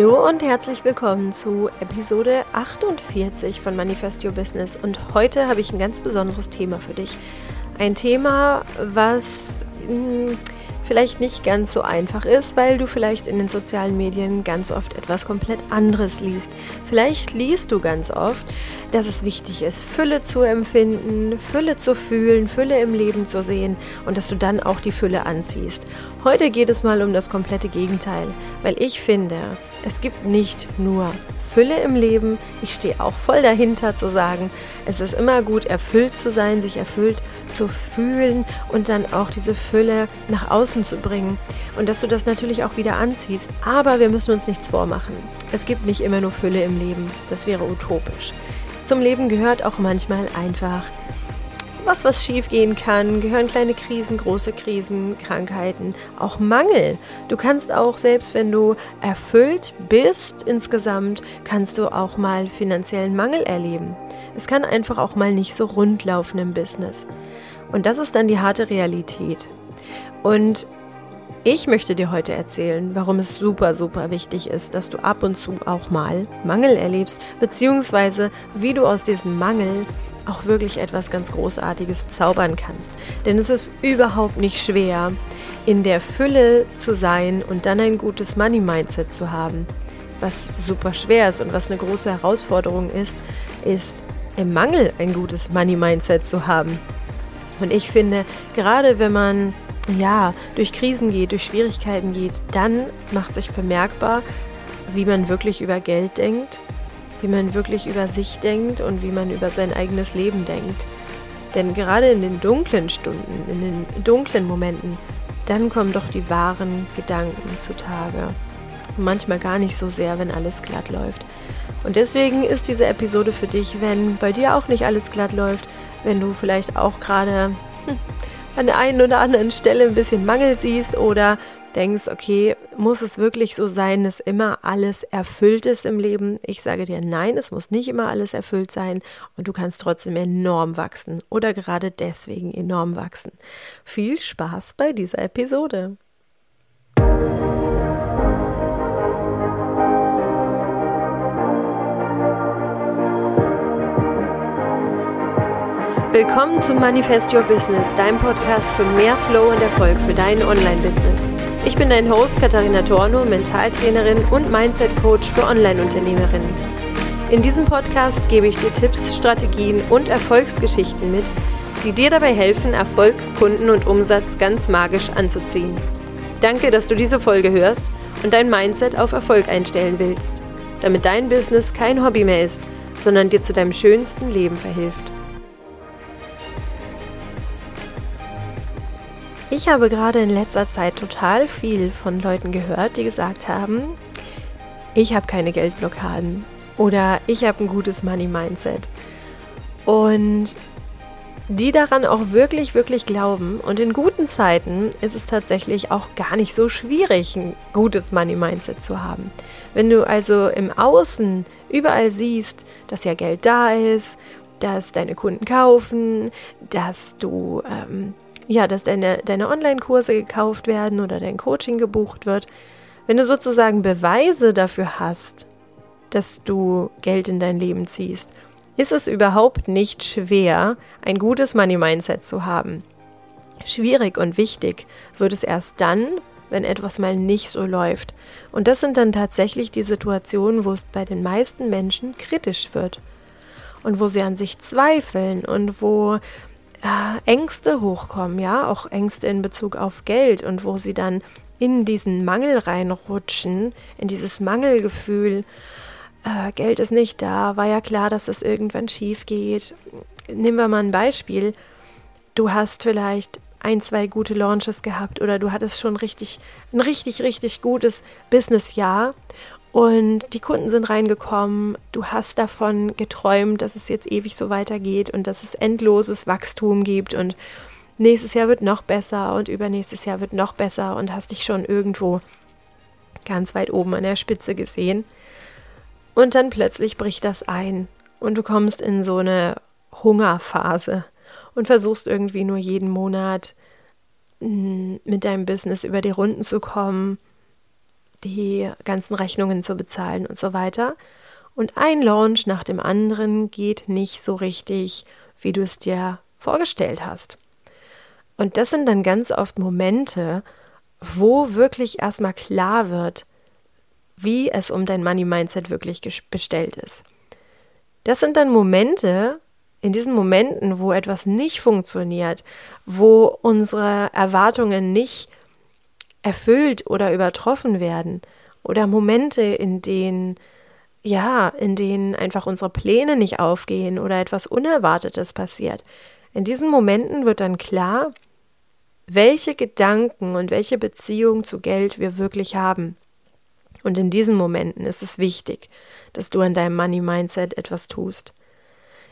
Hallo und herzlich willkommen zu Episode 48 von Manifest Your Business. Und heute habe ich ein ganz besonderes Thema für dich. Ein Thema, was mh, hm, vielleicht nicht ganz so einfach ist, weil du vielleicht in den sozialen Medien ganz oft etwas komplett anderes liest. Vielleicht liest du ganz oft, dass es wichtig ist, Fülle zu empfinden, Fülle zu fühlen, Fülle im Leben zu sehen und dass du dann auch die Fülle anziehst. Heute geht es mal um das komplette Gegenteil, weil ich finde, es gibt nicht nur Fülle im Leben. Ich stehe auch voll dahinter zu sagen, es ist immer gut, erfüllt zu sein, sich erfüllt zu fühlen und dann auch diese Fülle nach außen zu bringen. Und dass du das natürlich auch wieder anziehst. Aber wir müssen uns nichts vormachen. Es gibt nicht immer nur Fülle im Leben. Das wäre utopisch. Zum Leben gehört auch manchmal einfach was, was schief gehen kann, gehören kleine Krisen, große Krisen, Krankheiten, auch Mangel. Du kannst auch, selbst wenn du erfüllt bist insgesamt, kannst du auch mal finanziellen Mangel erleben. Es kann einfach auch mal nicht so rund laufen im Business. Und das ist dann die harte Realität. Und ich möchte dir heute erzählen, warum es super, super wichtig ist, dass du ab und zu auch mal Mangel erlebst, beziehungsweise wie du aus diesem Mangel auch wirklich etwas ganz Großartiges zaubern kannst. Denn es ist überhaupt nicht schwer, in der Fülle zu sein und dann ein gutes Money-Mindset zu haben. Was super schwer ist und was eine große Herausforderung ist, ist im Mangel ein gutes Money-Mindset zu haben. Und ich finde, gerade wenn man ja durch Krisen geht, durch Schwierigkeiten geht, dann macht sich bemerkbar, wie man wirklich über Geld denkt wie man wirklich über sich denkt und wie man über sein eigenes Leben denkt. Denn gerade in den dunklen Stunden, in den dunklen Momenten, dann kommen doch die wahren Gedanken zutage. Und manchmal gar nicht so sehr, wenn alles glatt läuft. Und deswegen ist diese Episode für dich, wenn bei dir auch nicht alles glatt läuft, wenn du vielleicht auch gerade hm, an der einen oder anderen Stelle ein bisschen Mangel siehst oder denkst, okay, muss es wirklich so sein, dass immer alles erfüllt ist im Leben? Ich sage dir, nein, es muss nicht immer alles erfüllt sein und du kannst trotzdem enorm wachsen oder gerade deswegen enorm wachsen. Viel Spaß bei dieser Episode. Willkommen zum Manifest Your Business, deinem Podcast für mehr Flow und Erfolg für dein Online-Business. Ich bin dein Host Katharina Torno, Mentaltrainerin und Mindset-Coach für Online-Unternehmerinnen. In diesem Podcast gebe ich dir Tipps, Strategien und Erfolgsgeschichten mit, die dir dabei helfen, Erfolg, Kunden und Umsatz ganz magisch anzuziehen. Danke, dass du diese Folge hörst und dein Mindset auf Erfolg einstellen willst, damit dein Business kein Hobby mehr ist, sondern dir zu deinem schönsten Leben verhilft. Ich habe gerade in letzter Zeit total viel von Leuten gehört, die gesagt haben, ich habe keine Geldblockaden oder ich habe ein gutes Money-Mindset. Und die daran auch wirklich, wirklich glauben. Und in guten Zeiten ist es tatsächlich auch gar nicht so schwierig, ein gutes Money-Mindset zu haben. Wenn du also im Außen überall siehst, dass ja Geld da ist, dass deine Kunden kaufen, dass du ähm, ja, dass deine, deine Online-Kurse gekauft werden oder dein Coaching gebucht wird, wenn du sozusagen Beweise dafür hast, dass du Geld in dein Leben ziehst, ist es überhaupt nicht schwer, ein gutes Money-Mindset zu haben. Schwierig und wichtig wird es erst dann, wenn etwas mal nicht so läuft. Und das sind dann tatsächlich die Situationen, wo es bei den meisten Menschen kritisch wird. Und wo sie an sich zweifeln und wo äh, Ängste hochkommen, ja, auch Ängste in Bezug auf Geld und wo sie dann in diesen Mangel reinrutschen, in dieses Mangelgefühl. Äh, Geld ist nicht da, war ja klar, dass das irgendwann schief geht. Nehmen wir mal ein Beispiel. Du hast vielleicht ein, zwei gute Launches gehabt oder du hattest schon richtig, ein richtig, richtig gutes Businessjahr und die Kunden sind reingekommen. Du hast davon geträumt, dass es jetzt ewig so weitergeht und dass es endloses Wachstum gibt und nächstes Jahr wird noch besser und übernächstes Jahr wird noch besser und hast dich schon irgendwo ganz weit oben an der Spitze gesehen. Und dann plötzlich bricht das ein und du kommst in so eine Hungerphase und versuchst irgendwie nur jeden Monat mm, mit deinem Business über die Runden zu kommen die ganzen Rechnungen zu bezahlen und so weiter. Und ein Launch nach dem anderen geht nicht so richtig, wie du es dir vorgestellt hast. Und das sind dann ganz oft Momente, wo wirklich erstmal klar wird, wie es um dein Money Mindset wirklich bestellt ist. Das sind dann Momente, in diesen Momenten, wo etwas nicht funktioniert, wo unsere Erwartungen nicht erfüllt oder übertroffen werden, oder Momente, in denen ja, in denen einfach unsere Pläne nicht aufgehen oder etwas Unerwartetes passiert. In diesen Momenten wird dann klar, welche Gedanken und welche Beziehung zu Geld wir wirklich haben. Und in diesen Momenten ist es wichtig, dass du an deinem Money Mindset etwas tust.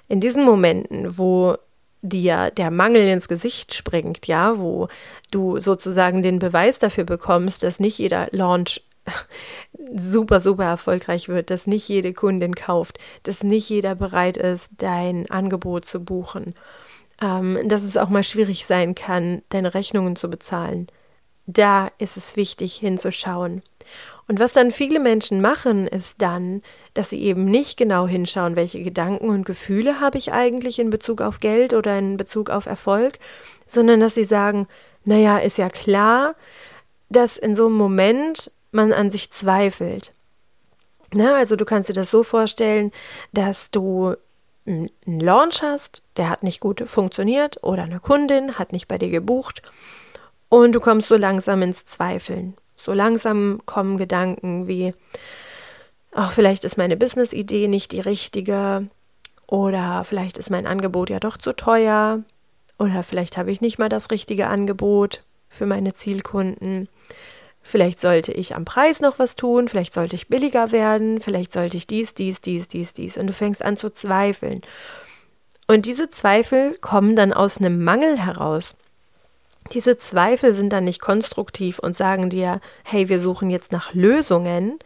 In diesen Momenten, wo dir der Mangel ins Gesicht springt, ja, wo du sozusagen den Beweis dafür bekommst, dass nicht jeder Launch super, super erfolgreich wird, dass nicht jede Kundin kauft, dass nicht jeder bereit ist, dein Angebot zu buchen, ähm, dass es auch mal schwierig sein kann, deine Rechnungen zu bezahlen. Da ist es wichtig hinzuschauen. Und was dann viele Menschen machen, ist dann, dass sie eben nicht genau hinschauen, welche Gedanken und Gefühle habe ich eigentlich in Bezug auf Geld oder in Bezug auf Erfolg, sondern dass sie sagen, naja, ist ja klar, dass in so einem Moment man an sich zweifelt. Na, also du kannst dir das so vorstellen, dass du einen Launch hast, der hat nicht gut funktioniert oder eine Kundin hat nicht bei dir gebucht und du kommst so langsam ins Zweifeln. So langsam kommen Gedanken wie, ach, vielleicht ist meine Business-Idee nicht die richtige oder vielleicht ist mein Angebot ja doch zu teuer oder vielleicht habe ich nicht mal das richtige Angebot für meine Zielkunden. Vielleicht sollte ich am Preis noch was tun, vielleicht sollte ich billiger werden, vielleicht sollte ich dies, dies, dies, dies, dies. Und du fängst an zu zweifeln. Und diese Zweifel kommen dann aus einem Mangel heraus. Diese Zweifel sind dann nicht konstruktiv und sagen dir, hey, wir suchen jetzt nach Lösungen.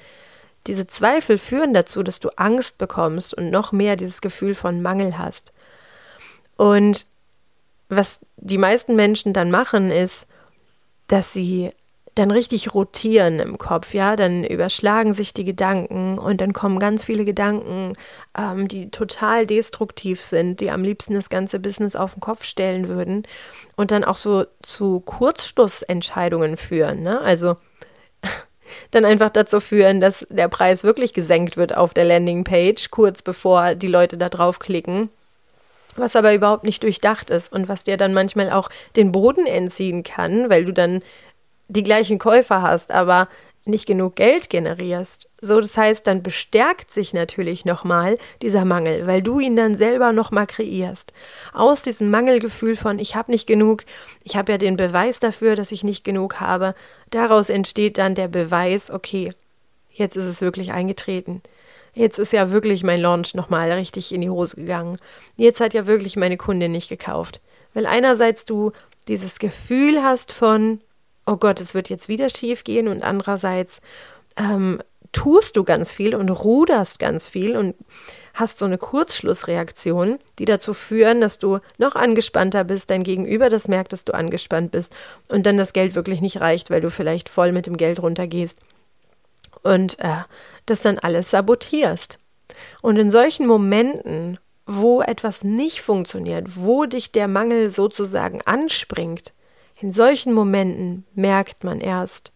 Diese Zweifel führen dazu, dass du Angst bekommst und noch mehr dieses Gefühl von Mangel hast. Und was die meisten Menschen dann machen, ist, dass sie dann richtig rotieren im Kopf, ja, dann überschlagen sich die Gedanken und dann kommen ganz viele Gedanken, ähm, die total destruktiv sind, die am liebsten das ganze Business auf den Kopf stellen würden und dann auch so zu Kurzschlussentscheidungen führen, ne? Also dann einfach dazu führen, dass der Preis wirklich gesenkt wird auf der Landingpage, kurz bevor die Leute da draufklicken. Was aber überhaupt nicht durchdacht ist und was dir dann manchmal auch den Boden entziehen kann, weil du dann die gleichen Käufer hast, aber nicht genug Geld generierst. So, das heißt, dann bestärkt sich natürlich nochmal dieser Mangel, weil du ihn dann selber nochmal kreierst. Aus diesem Mangelgefühl von ich habe nicht genug, ich habe ja den Beweis dafür, dass ich nicht genug habe, daraus entsteht dann der Beweis, okay, jetzt ist es wirklich eingetreten. Jetzt ist ja wirklich mein Launch nochmal richtig in die Hose gegangen. Jetzt hat ja wirklich meine Kundin nicht gekauft. Weil einerseits du dieses Gefühl hast von, oh Gott, es wird jetzt wieder schief gehen und andererseits ähm, tust du ganz viel und ruderst ganz viel und hast so eine Kurzschlussreaktion, die dazu führen, dass du noch angespannter bist, dein Gegenüber das merkt, dass du angespannt bist und dann das Geld wirklich nicht reicht, weil du vielleicht voll mit dem Geld runtergehst und äh, das dann alles sabotierst. Und in solchen Momenten, wo etwas nicht funktioniert, wo dich der Mangel sozusagen anspringt, in solchen Momenten merkt man erst,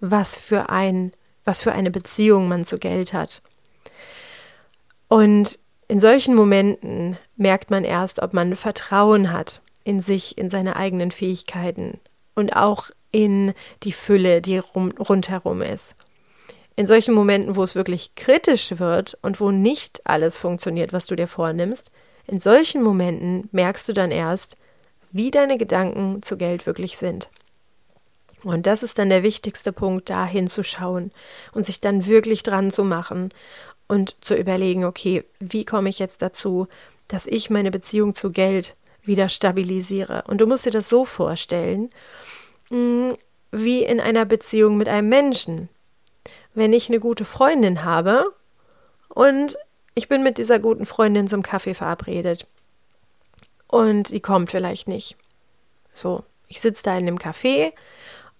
was für ein, was für eine Beziehung man zu Geld hat. Und in solchen Momenten merkt man erst, ob man Vertrauen hat in sich, in seine eigenen Fähigkeiten und auch in die Fülle, die rum, rundherum ist. In solchen Momenten, wo es wirklich kritisch wird und wo nicht alles funktioniert, was du dir vornimmst, in solchen Momenten merkst du dann erst, wie deine Gedanken zu Geld wirklich sind. Und das ist dann der wichtigste Punkt, da hinzuschauen und sich dann wirklich dran zu machen und zu überlegen, okay, wie komme ich jetzt dazu, dass ich meine Beziehung zu Geld wieder stabilisiere. Und du musst dir das so vorstellen, hm, wie in einer Beziehung mit einem Menschen. Wenn ich eine gute Freundin habe und ich bin mit dieser guten Freundin zum Kaffee verabredet und die kommt vielleicht nicht. So, ich sitze da in dem Café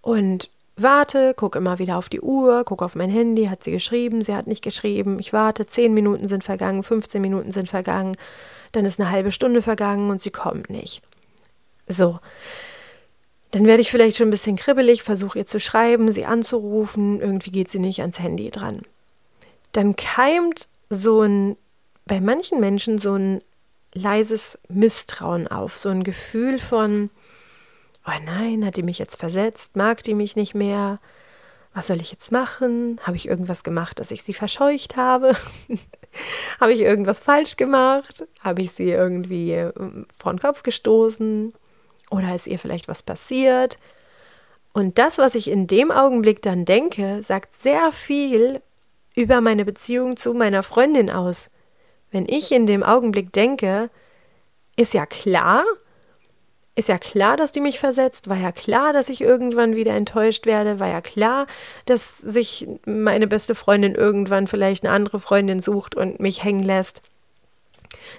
und warte, gucke immer wieder auf die Uhr, gucke auf mein Handy, hat sie geschrieben, sie hat nicht geschrieben, ich warte, zehn Minuten sind vergangen, 15 Minuten sind vergangen, dann ist eine halbe Stunde vergangen und sie kommt nicht. So. Dann werde ich vielleicht schon ein bisschen kribbelig, versuche ihr zu schreiben, sie anzurufen, irgendwie geht sie nicht ans Handy dran. Dann keimt so ein, bei manchen Menschen so ein leises Misstrauen auf, so ein Gefühl von, oh nein, hat die mich jetzt versetzt, mag die mich nicht mehr, was soll ich jetzt machen? Habe ich irgendwas gemacht, dass ich sie verscheucht habe? habe ich irgendwas falsch gemacht? Habe ich sie irgendwie ähm, vor den Kopf gestoßen? Oder ist ihr vielleicht was passiert? Und das, was ich in dem Augenblick dann denke, sagt sehr viel über meine Beziehung zu meiner Freundin aus. Wenn ich in dem Augenblick denke, ist ja klar, ist ja klar, dass die mich versetzt, war ja klar, dass ich irgendwann wieder enttäuscht werde, war ja klar, dass sich meine beste Freundin irgendwann vielleicht eine andere Freundin sucht und mich hängen lässt.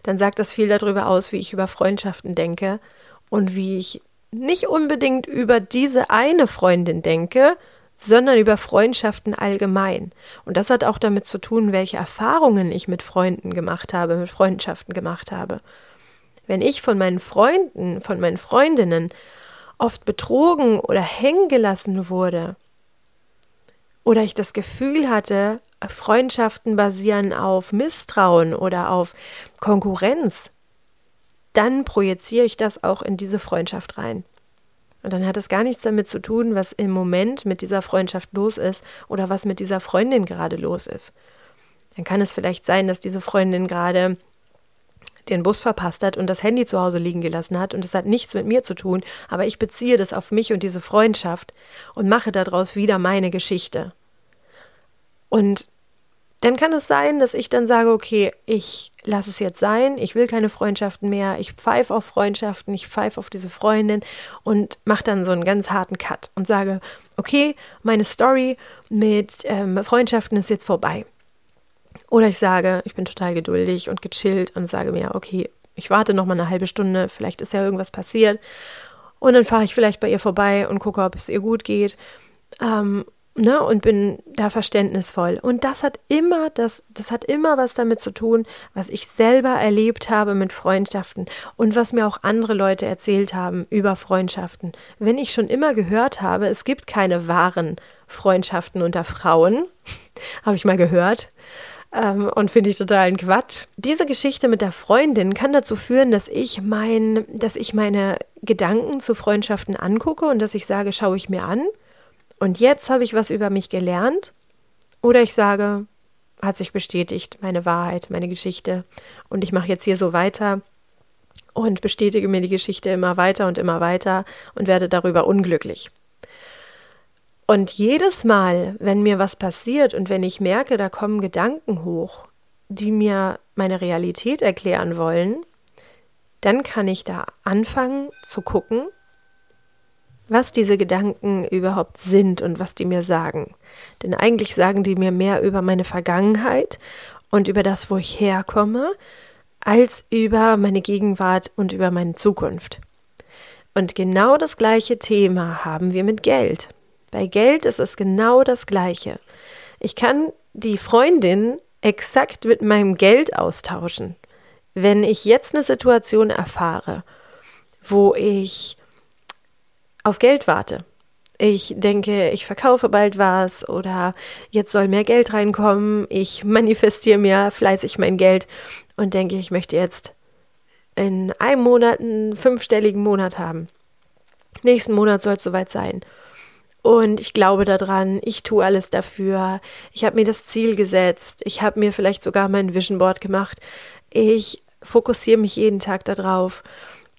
Dann sagt das viel darüber aus, wie ich über Freundschaften denke und wie ich nicht unbedingt über diese eine Freundin denke, sondern über Freundschaften allgemein. Und das hat auch damit zu tun, welche Erfahrungen ich mit Freunden gemacht habe, mit Freundschaften gemacht habe. Wenn ich von meinen Freunden, von meinen Freundinnen oft betrogen oder hängen gelassen wurde, oder ich das Gefühl hatte, Freundschaften basieren auf Misstrauen oder auf Konkurrenz, dann projiziere ich das auch in diese Freundschaft rein. Und dann hat es gar nichts damit zu tun, was im Moment mit dieser Freundschaft los ist oder was mit dieser Freundin gerade los ist. Dann kann es vielleicht sein, dass diese Freundin gerade den Bus verpasst hat und das Handy zu Hause liegen gelassen hat und es hat nichts mit mir zu tun, aber ich beziehe das auf mich und diese Freundschaft und mache daraus wieder meine Geschichte. Und dann kann es sein, dass ich dann sage, okay, ich lasse es jetzt sein, ich will keine Freundschaften mehr, ich pfeife auf Freundschaften, ich pfeife auf diese Freundin und mache dann so einen ganz harten Cut und sage, okay, meine Story mit ähm, Freundschaften ist jetzt vorbei. Oder ich sage, ich bin total geduldig und gechillt und sage mir, okay, ich warte noch mal eine halbe Stunde, vielleicht ist ja irgendwas passiert. Und dann fahre ich vielleicht bei ihr vorbei und gucke, ob es ihr gut geht. Ähm, ne, und bin da verständnisvoll. Und das hat immer, das, das hat immer was damit zu tun, was ich selber erlebt habe mit Freundschaften und was mir auch andere Leute erzählt haben über Freundschaften. Wenn ich schon immer gehört habe, es gibt keine wahren Freundschaften unter Frauen, habe ich mal gehört. Ähm, und finde ich totalen Quatsch. Diese Geschichte mit der Freundin kann dazu führen, dass ich mein, dass ich meine Gedanken zu Freundschaften angucke und dass ich sage, schaue ich mir an und jetzt habe ich was über mich gelernt. Oder ich sage, hat sich bestätigt, meine Wahrheit, meine Geschichte. Und ich mache jetzt hier so weiter und bestätige mir die Geschichte immer weiter und immer weiter und werde darüber unglücklich. Und jedes Mal, wenn mir was passiert und wenn ich merke, da kommen Gedanken hoch, die mir meine Realität erklären wollen, dann kann ich da anfangen zu gucken, was diese Gedanken überhaupt sind und was die mir sagen. Denn eigentlich sagen die mir mehr über meine Vergangenheit und über das, wo ich herkomme, als über meine Gegenwart und über meine Zukunft. Und genau das gleiche Thema haben wir mit Geld. Bei Geld ist es genau das gleiche. Ich kann die Freundin exakt mit meinem Geld austauschen. Wenn ich jetzt eine Situation erfahre, wo ich auf Geld warte. Ich denke, ich verkaufe bald was oder jetzt soll mehr Geld reinkommen. Ich manifestiere mir fleißig mein Geld und denke, ich möchte jetzt in einem Monat einen fünfstelligen Monat haben. Nächsten Monat soll es soweit sein. Und ich glaube daran, ich tue alles dafür. Ich habe mir das Ziel gesetzt. Ich habe mir vielleicht sogar mein Vision Board gemacht. Ich fokussiere mich jeden Tag darauf.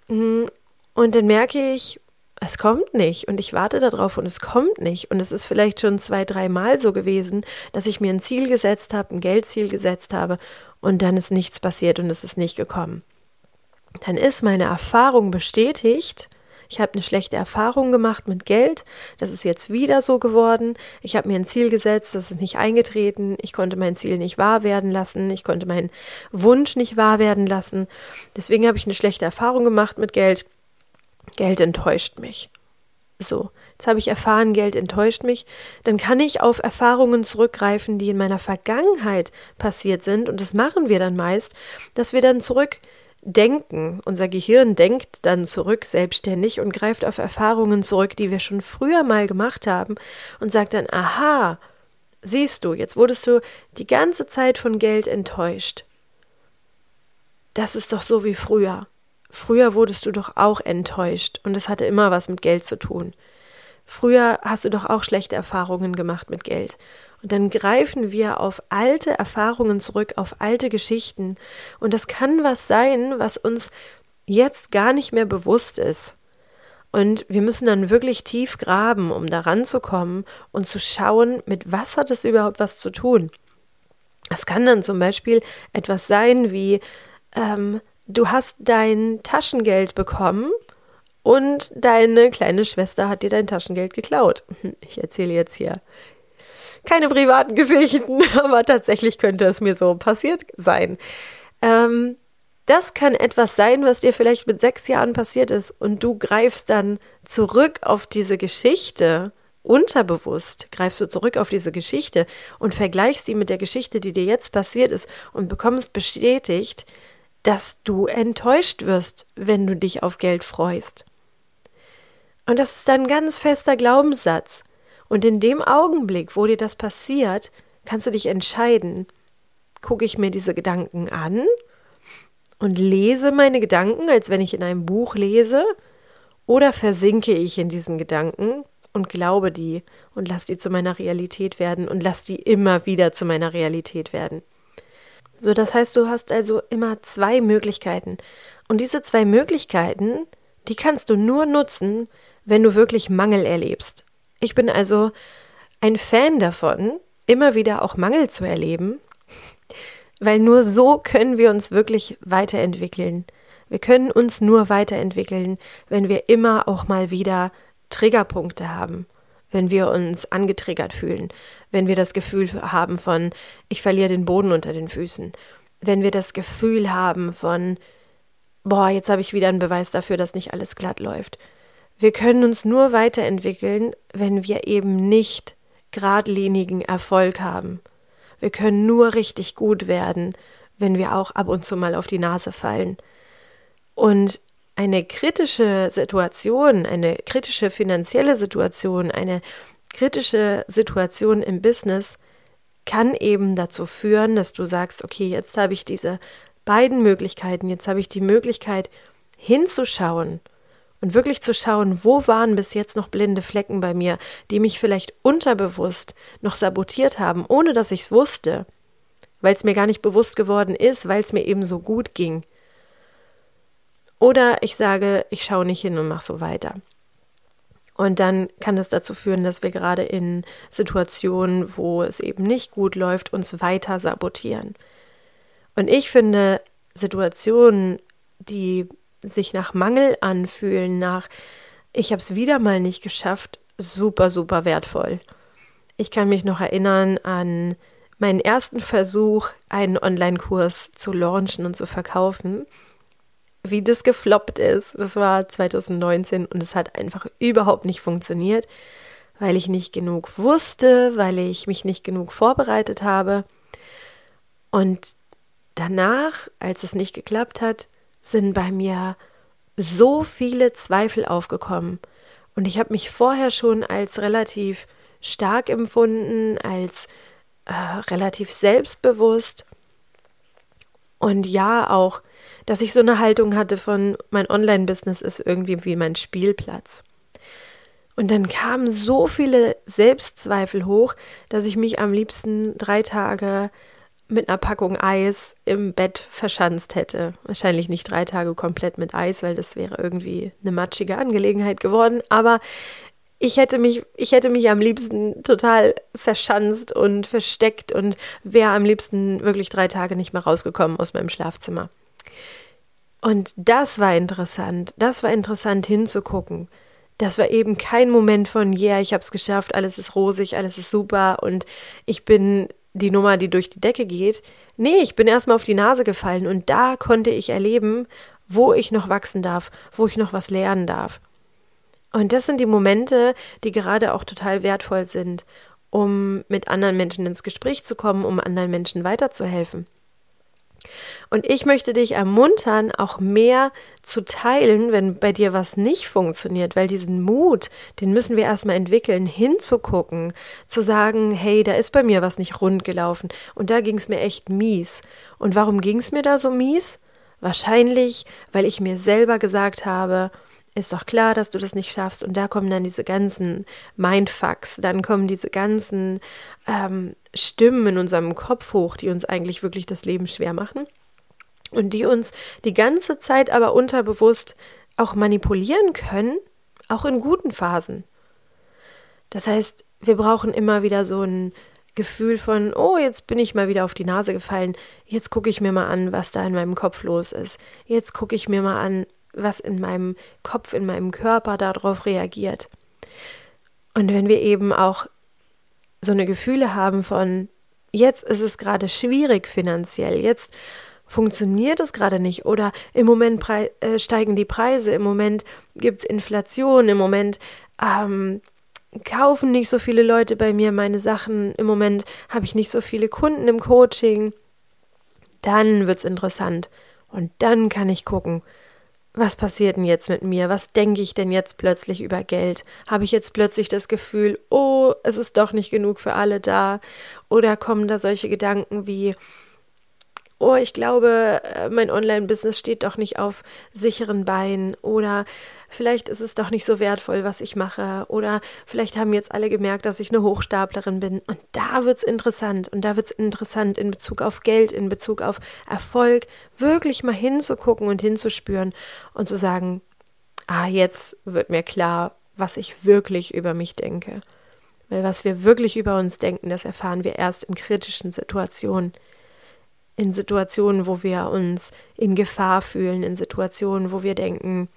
Und dann merke ich, es kommt nicht und ich warte darauf und es kommt nicht. Und es ist vielleicht schon zwei, dreimal so gewesen, dass ich mir ein Ziel gesetzt habe, ein Geldziel gesetzt habe und dann ist nichts passiert und es ist nicht gekommen. Dann ist meine Erfahrung bestätigt. Ich habe eine schlechte Erfahrung gemacht mit Geld. Das ist jetzt wieder so geworden. Ich habe mir ein Ziel gesetzt, das ist nicht eingetreten. Ich konnte mein Ziel nicht wahr werden lassen. Ich konnte meinen Wunsch nicht wahr werden lassen. Deswegen habe ich eine schlechte Erfahrung gemacht mit Geld Geld enttäuscht mich. So, jetzt habe ich erfahren, Geld enttäuscht mich, dann kann ich auf Erfahrungen zurückgreifen, die in meiner Vergangenheit passiert sind, und das machen wir dann meist, dass wir dann zurückdenken. Unser Gehirn denkt dann zurück selbstständig und greift auf Erfahrungen zurück, die wir schon früher mal gemacht haben und sagt dann, aha, siehst du, jetzt wurdest du die ganze Zeit von Geld enttäuscht. Das ist doch so wie früher. Früher wurdest du doch auch enttäuscht und es hatte immer was mit Geld zu tun. Früher hast du doch auch schlechte Erfahrungen gemacht mit Geld. Und dann greifen wir auf alte Erfahrungen zurück, auf alte Geschichten. Und das kann was sein, was uns jetzt gar nicht mehr bewusst ist. Und wir müssen dann wirklich tief graben, um daran zu kommen und zu schauen, mit was hat es überhaupt was zu tun. Es kann dann zum Beispiel etwas sein wie, ähm, du hast dein Taschengeld bekommen und deine kleine Schwester hat dir dein Taschengeld geklaut. Ich erzähle jetzt hier keine privaten Geschichten, aber tatsächlich könnte es mir so passiert sein. Ähm, das kann etwas sein, was dir vielleicht mit sechs Jahren passiert ist und du greifst dann zurück auf diese Geschichte, unterbewusst greifst du zurück auf diese Geschichte und vergleichst sie mit der Geschichte, die dir jetzt passiert ist und bekommst bestätigt, dass du enttäuscht wirst, wenn du dich auf Geld freust. Und das ist ein ganz fester Glaubenssatz. Und in dem Augenblick, wo dir das passiert, kannst du dich entscheiden, gucke ich mir diese Gedanken an und lese meine Gedanken, als wenn ich in einem Buch lese, oder versinke ich in diesen Gedanken und glaube die und lass die zu meiner Realität werden und lass die immer wieder zu meiner Realität werden. So, das heißt, du hast also immer zwei Möglichkeiten. Und diese zwei Möglichkeiten, die kannst du nur nutzen, wenn du wirklich Mangel erlebst. Ich bin also ein Fan davon, immer wieder auch Mangel zu erleben, weil nur so können wir uns wirklich weiterentwickeln. Wir können uns nur weiterentwickeln, wenn wir immer auch mal wieder Triggerpunkte haben wenn wir uns angetriggert fühlen, wenn wir das Gefühl haben von, ich verliere den Boden unter den Füßen, wenn wir das Gefühl haben von, boah, jetzt habe ich wieder einen Beweis dafür, dass nicht alles glatt läuft. Wir können uns nur weiterentwickeln, wenn wir eben nicht geradlinigen Erfolg haben. Wir können nur richtig gut werden, wenn wir auch ab und zu mal auf die Nase fallen. Und eine kritische Situation, eine kritische finanzielle Situation, eine kritische Situation im Business kann eben dazu führen, dass du sagst, okay, jetzt habe ich diese beiden Möglichkeiten, jetzt habe ich die Möglichkeit hinzuschauen und wirklich zu schauen, wo waren bis jetzt noch blinde Flecken bei mir, die mich vielleicht unterbewusst noch sabotiert haben, ohne dass ich es wusste, weil es mir gar nicht bewusst geworden ist, weil es mir eben so gut ging. Oder ich sage, ich schaue nicht hin und mache so weiter. Und dann kann das dazu führen, dass wir gerade in Situationen, wo es eben nicht gut läuft, uns weiter sabotieren. Und ich finde Situationen, die sich nach Mangel anfühlen, nach ich habe es wieder mal nicht geschafft, super, super wertvoll. Ich kann mich noch erinnern an meinen ersten Versuch, einen Online-Kurs zu launchen und zu verkaufen wie das gefloppt ist. Das war 2019 und es hat einfach überhaupt nicht funktioniert, weil ich nicht genug wusste, weil ich mich nicht genug vorbereitet habe. Und danach, als es nicht geklappt hat, sind bei mir so viele Zweifel aufgekommen. Und ich habe mich vorher schon als relativ stark empfunden, als äh, relativ selbstbewusst. Und ja, auch dass ich so eine Haltung hatte von, mein Online-Business ist irgendwie wie mein Spielplatz. Und dann kamen so viele Selbstzweifel hoch, dass ich mich am liebsten drei Tage mit einer Packung Eis im Bett verschanzt hätte. Wahrscheinlich nicht drei Tage komplett mit Eis, weil das wäre irgendwie eine matschige Angelegenheit geworden. Aber ich hätte mich, ich hätte mich am liebsten total verschanzt und versteckt und wäre am liebsten wirklich drei Tage nicht mehr rausgekommen aus meinem Schlafzimmer. Und das war interessant. Das war interessant hinzugucken. Das war eben kein Moment von, yeah, ich habe es geschafft, alles ist rosig, alles ist super und ich bin die Nummer, die durch die Decke geht. Nee, ich bin erstmal auf die Nase gefallen und da konnte ich erleben, wo ich noch wachsen darf, wo ich noch was lernen darf. Und das sind die Momente, die gerade auch total wertvoll sind, um mit anderen Menschen ins Gespräch zu kommen, um anderen Menschen weiterzuhelfen. Und ich möchte dich ermuntern, auch mehr zu teilen, wenn bei dir was nicht funktioniert, weil diesen Mut, den müssen wir erstmal entwickeln, hinzugucken, zu sagen, hey, da ist bei mir was nicht rund gelaufen und da ging es mir echt mies. Und warum ging es mir da so mies? Wahrscheinlich, weil ich mir selber gesagt habe, ist doch klar, dass du das nicht schaffst. Und da kommen dann diese ganzen Mindfucks, dann kommen diese ganzen ähm, Stimmen in unserem Kopf hoch, die uns eigentlich wirklich das Leben schwer machen und die uns die ganze Zeit aber unterbewusst auch manipulieren können, auch in guten Phasen. Das heißt, wir brauchen immer wieder so ein Gefühl von, oh, jetzt bin ich mal wieder auf die Nase gefallen, jetzt gucke ich mir mal an, was da in meinem Kopf los ist, jetzt gucke ich mir mal an, was in meinem Kopf, in meinem Körper darauf reagiert. Und wenn wir eben auch so eine Gefühle haben von, jetzt ist es gerade schwierig finanziell, jetzt funktioniert es gerade nicht oder im Moment äh, steigen die Preise, im Moment gibt es Inflation, im Moment ähm, kaufen nicht so viele Leute bei mir meine Sachen, im Moment habe ich nicht so viele Kunden im Coaching, dann wird es interessant und dann kann ich gucken, was passiert denn jetzt mit mir? Was denke ich denn jetzt plötzlich über Geld? Habe ich jetzt plötzlich das Gefühl, oh, es ist doch nicht genug für alle da? Oder kommen da solche Gedanken wie, oh, ich glaube, äh, mein Online-Business steht doch nicht auf sicheren Beinen. Oder vielleicht ist es doch nicht so wertvoll, was ich mache. Oder vielleicht haben jetzt alle gemerkt, dass ich eine Hochstaplerin bin. Und da wird es interessant. Und da wird es interessant in Bezug auf Geld, in Bezug auf Erfolg, wirklich mal hinzugucken und hinzuspüren und zu sagen, ah, jetzt wird mir klar, was ich wirklich über mich denke. Weil was wir wirklich über uns denken, das erfahren wir erst in kritischen Situationen in Situationen, wo wir uns in Gefahr fühlen, in Situationen, wo wir denken,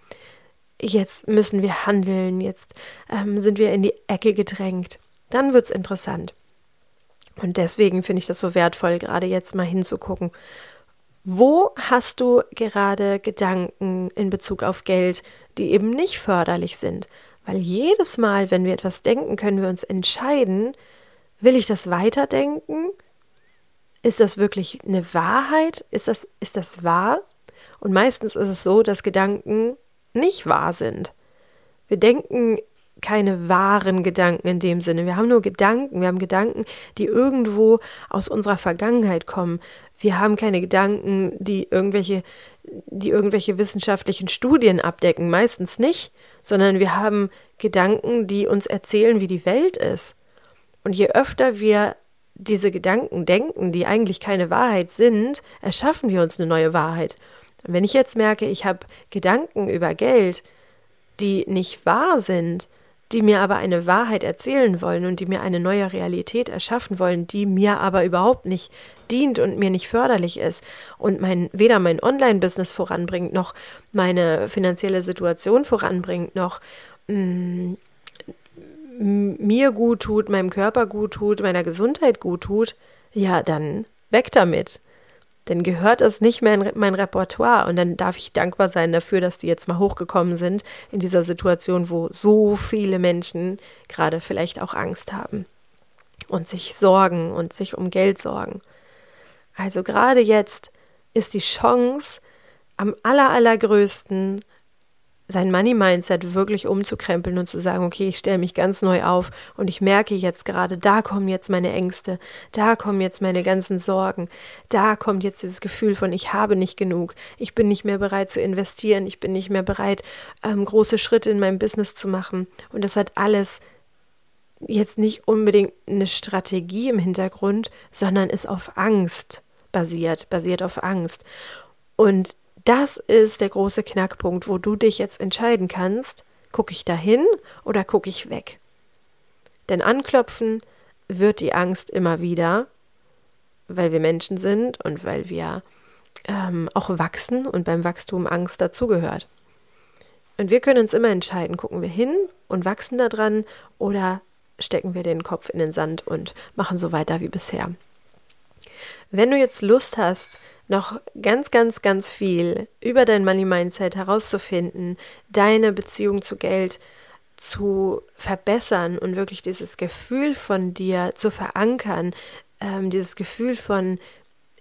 jetzt müssen wir handeln, jetzt ähm, sind wir in die Ecke gedrängt. Dann wird es interessant. Und deswegen finde ich das so wertvoll, gerade jetzt mal hinzugucken. Wo hast du gerade Gedanken in Bezug auf Geld, die eben nicht förderlich sind? Weil jedes Mal, wenn wir etwas denken, können wir uns entscheiden, will ich das weiterdenken ist das wirklich eine Wahrheit? Ist das, ist das wahr? Und meistens ist es so, dass Gedanken nicht wahr sind. Wir denken keine wahren Gedanken in dem Sinne. Wir haben nur Gedanken. Wir haben Gedanken, die irgendwo aus unserer Vergangenheit kommen. Wir haben keine Gedanken, die irgendwelche, die irgendwelche wissenschaftlichen Studien abdecken. Meistens nicht, sondern wir haben Gedanken, die uns erzählen, wie die Welt ist. Und je öfter wir diese Gedanken denken, die eigentlich keine Wahrheit sind, erschaffen wir uns eine neue Wahrheit. Wenn ich jetzt merke, ich habe Gedanken über Geld, die nicht wahr sind, die mir aber eine Wahrheit erzählen wollen und die mir eine neue Realität erschaffen wollen, die mir aber überhaupt nicht dient und mir nicht förderlich ist und mein, weder mein Online-Business voranbringt, noch meine finanzielle Situation voranbringt, noch mh, mm, mir gut tut, meinem Körper gut tut, meiner Gesundheit gut tut, ja, dann weg damit. Dann gehört es nicht mehr in mein Repertoire und dann darf ich dankbar sein dafür, dass die jetzt mal hochgekommen sind in dieser Situation, wo so viele Menschen gerade vielleicht auch Angst haben und sich sorgen und sich um Geld sorgen. Also gerade jetzt ist die Chance am aller, allergrößten, sein Money-Mindset wirklich umzukrempeln und zu sagen, okay, ich stelle mich ganz neu auf und ich merke jetzt gerade, da kommen jetzt meine Ängste, da kommen jetzt meine ganzen Sorgen, da kommt jetzt dieses Gefühl von, ich habe nicht genug, ich bin nicht mehr bereit zu investieren, ich bin nicht mehr bereit, ähm, große Schritte in meinem Business zu machen. Und das hat alles jetzt nicht unbedingt eine Strategie im Hintergrund, sondern ist auf Angst basiert, basiert auf Angst. Und das ist der große Knackpunkt, wo du dich jetzt entscheiden kannst, gucke ich dahin oder gucke ich weg. Denn anklopfen wird die Angst immer wieder, weil wir Menschen sind und weil wir ähm, auch wachsen und beim Wachstum Angst dazugehört. Und wir können uns immer entscheiden, gucken wir hin und wachsen daran oder stecken wir den Kopf in den Sand und machen so weiter wie bisher. Wenn du jetzt Lust hast, noch ganz, ganz, ganz viel über dein Money Mindset herauszufinden, deine Beziehung zu Geld zu verbessern und wirklich dieses Gefühl von dir zu verankern, ähm, dieses Gefühl von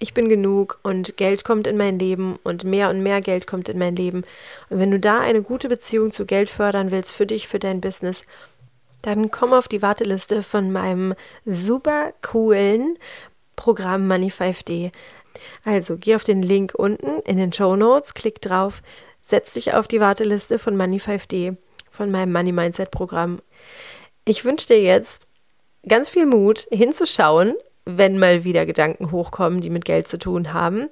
ich bin genug und Geld kommt in mein Leben und mehr und mehr Geld kommt in mein Leben. Und wenn du da eine gute Beziehung zu Geld fördern willst für dich, für dein Business, dann komm auf die Warteliste von meinem super coolen Programm Money 5D. Also geh auf den Link unten in den Show Notes, klick drauf, setz dich auf die Warteliste von Money 5D, von meinem Money Mindset Programm. Ich wünsche dir jetzt ganz viel Mut hinzuschauen, wenn mal wieder Gedanken hochkommen, die mit Geld zu tun haben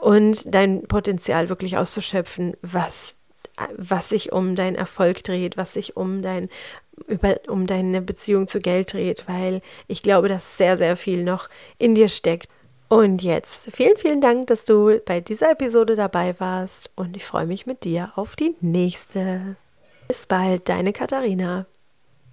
und dein Potenzial wirklich auszuschöpfen, was was sich um deinen Erfolg dreht, was sich um dein über, um deine Beziehung zu Geld dreht, weil ich glaube, dass sehr, sehr viel noch in dir steckt. Und jetzt vielen, vielen Dank, dass du bei dieser Episode dabei warst und ich freue mich mit dir auf die nächste. Bis bald, deine Katharina.